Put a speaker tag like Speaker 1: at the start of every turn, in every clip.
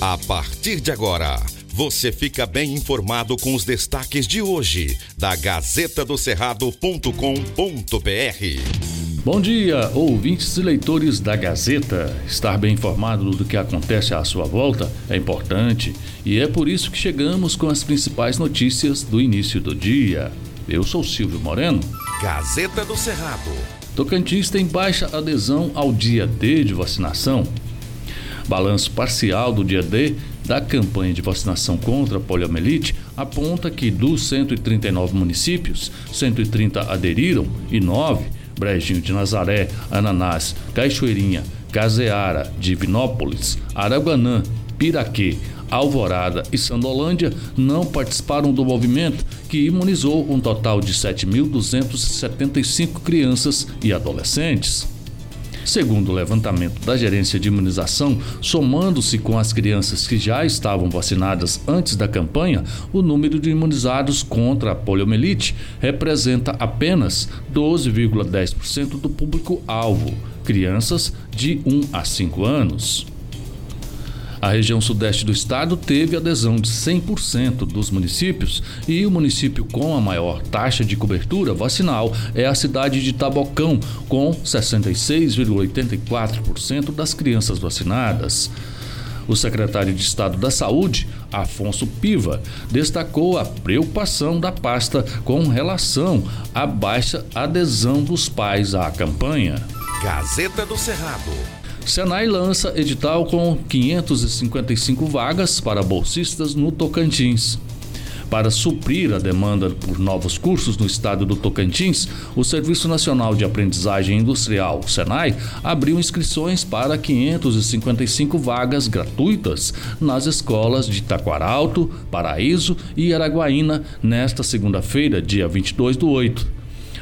Speaker 1: A partir de agora, você fica bem informado com os destaques de hoje da Gazeta do Cerrado.com.br.
Speaker 2: Bom dia, ouvintes e leitores da Gazeta. Estar bem informado do que acontece à sua volta é importante e é por isso que chegamos com as principais notícias do início do dia. Eu sou Silvio Moreno.
Speaker 1: Gazeta do Cerrado.
Speaker 2: Tocantins tem baixa adesão ao dia D de vacinação. Balanço parcial do dia D da campanha de vacinação contra a poliomielite aponta que dos 139 municípios, 130 aderiram e 9, Brejinho de Nazaré, Ananás, Cachoeirinha, Caseara, Divinópolis, Araguanã, Piraquê, Alvorada e Sandolândia não participaram do movimento que imunizou um total de 7.275 crianças e adolescentes. Segundo o levantamento da Gerência de Imunização, somando-se com as crianças que já estavam vacinadas antes da campanha, o número de imunizados contra a poliomielite representa apenas 12,10% do público-alvo, crianças de 1 a 5 anos. A região sudeste do estado teve adesão de 100% dos municípios e o município com a maior taxa de cobertura vacinal é a cidade de Tabocão, com 66,84% das crianças vacinadas. O secretário de Estado da Saúde, Afonso Piva, destacou a preocupação da pasta com relação à baixa adesão dos pais à campanha.
Speaker 1: Gazeta do Cerrado.
Speaker 2: Senai lança edital com 555 vagas para bolsistas no Tocantins. Para suprir a demanda por novos cursos no estado do Tocantins, o Serviço Nacional de Aprendizagem Industrial, SENAI, abriu inscrições para 555 vagas gratuitas nas escolas de Taquaralto, Paraíso e Araguaína nesta segunda-feira, dia 22 do 8.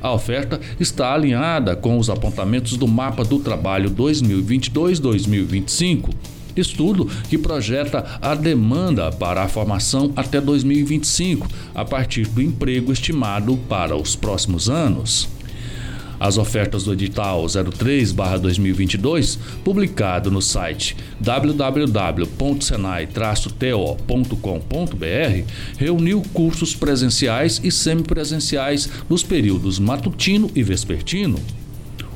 Speaker 2: A oferta está alinhada com os apontamentos do Mapa do Trabalho 2022-2025 estudo que projeta a demanda para a formação até 2025, a partir do emprego estimado para os próximos anos. As ofertas do edital 03/2022, publicado no site www.senai-to.com.br, reuniu cursos presenciais e semipresenciais nos períodos matutino e vespertino.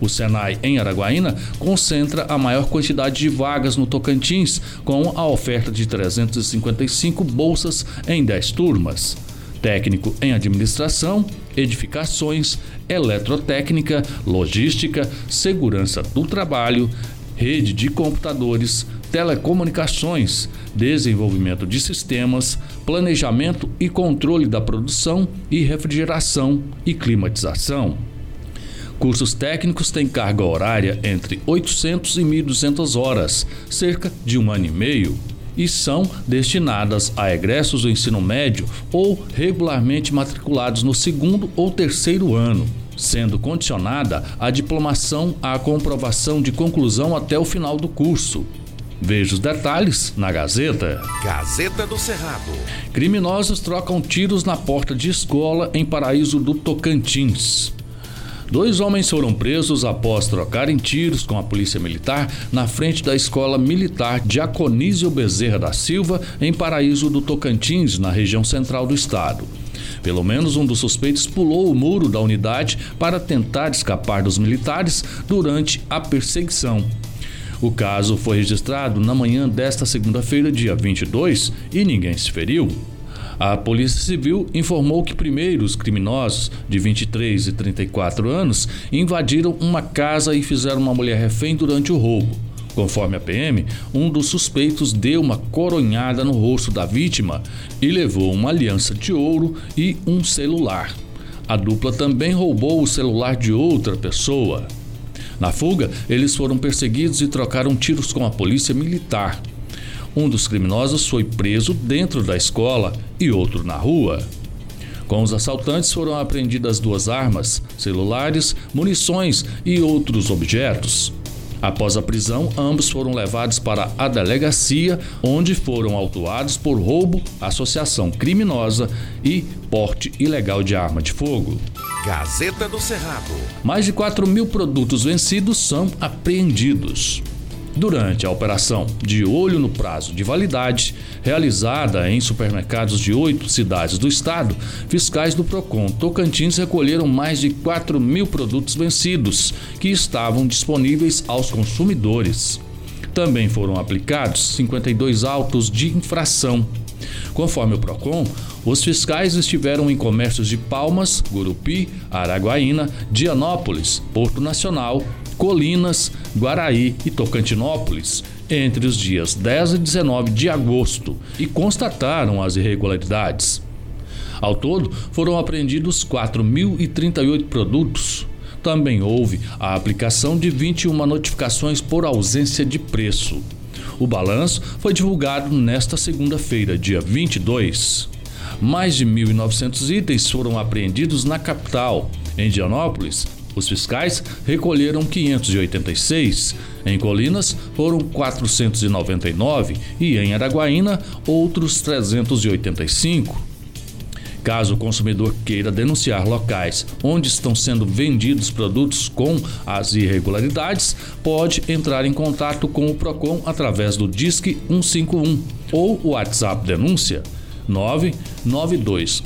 Speaker 2: O Senai em Araguaína concentra a maior quantidade de vagas no Tocantins, com a oferta de 355 bolsas em 10 turmas técnico em administração, edificações, eletrotécnica, logística, segurança do trabalho, rede de computadores, telecomunicações, desenvolvimento de sistemas, planejamento e controle da produção e refrigeração e climatização. Cursos técnicos têm carga horária entre 800 e 1.200 horas, cerca de um ano e meio e são destinadas a egressos do ensino médio ou regularmente matriculados no segundo ou terceiro ano, sendo condicionada a diplomação à comprovação de conclusão até o final do curso. Veja os detalhes na Gazeta.
Speaker 1: Gazeta do Cerrado.
Speaker 2: Criminosos trocam tiros na porta de escola em Paraíso do Tocantins. Dois homens foram presos após trocarem tiros com a polícia militar na frente da escola militar Diaconísio Bezerra da Silva, em Paraíso do Tocantins, na região central do estado. Pelo menos um dos suspeitos pulou o muro da unidade para tentar escapar dos militares durante a perseguição. O caso foi registrado na manhã desta segunda-feira, dia 22, e ninguém se feriu. A Polícia Civil informou que primeiro os criminosos de 23 e 34 anos invadiram uma casa e fizeram uma mulher refém durante o roubo. Conforme a PM, um dos suspeitos deu uma coronhada no rosto da vítima e levou uma aliança de ouro e um celular. A dupla também roubou o celular de outra pessoa. Na fuga, eles foram perseguidos e trocaram tiros com a polícia militar. Um dos criminosos foi preso dentro da escola e outro na rua. Com os assaltantes foram apreendidas duas armas, celulares, munições e outros objetos. Após a prisão, ambos foram levados para a delegacia, onde foram autuados por roubo, associação criminosa e porte ilegal de arma de fogo.
Speaker 1: Gazeta do Cerrado.
Speaker 2: Mais de 4 mil produtos vencidos são apreendidos. Durante a operação De Olho no Prazo de Validade, realizada em supermercados de oito cidades do estado, fiscais do PROCON Tocantins recolheram mais de 4 mil produtos vencidos que estavam disponíveis aos consumidores. Também foram aplicados 52 autos de infração. Conforme o PROCON, os fiscais estiveram em comércios de Palmas, Gurupi, Araguaína, Dianópolis, Porto Nacional, Colinas, Guaraí e Tocantinópolis entre os dias 10 e 19 de agosto e constataram as irregularidades. Ao todo, foram apreendidos 4.038 produtos. Também houve a aplicação de 21 notificações por ausência de preço. O balanço foi divulgado nesta segunda-feira, dia 22. Mais de 1.900 itens foram apreendidos na capital. Em Dianópolis, os fiscais recolheram 586, em Colinas foram 499 e em Araguaína outros 385. Caso o consumidor queira denunciar locais onde estão sendo vendidos produtos com as irregularidades, pode entrar em contato com o Procon através do Disque 151 ou o WhatsApp denúncia 99216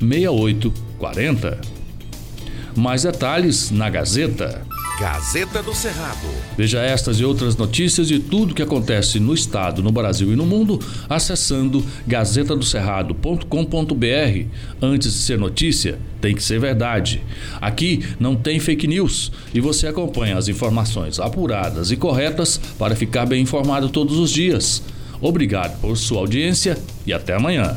Speaker 2: 6840. Mais detalhes na Gazeta.
Speaker 1: Gazeta do Cerrado.
Speaker 2: Veja estas e outras notícias de tudo que acontece no estado, no Brasil e no mundo acessando gazetadocerrado.com.br. Antes de ser notícia, tem que ser verdade. Aqui não tem fake news e você acompanha as informações apuradas e corretas para ficar bem informado todos os dias. Obrigado por sua audiência e até amanhã.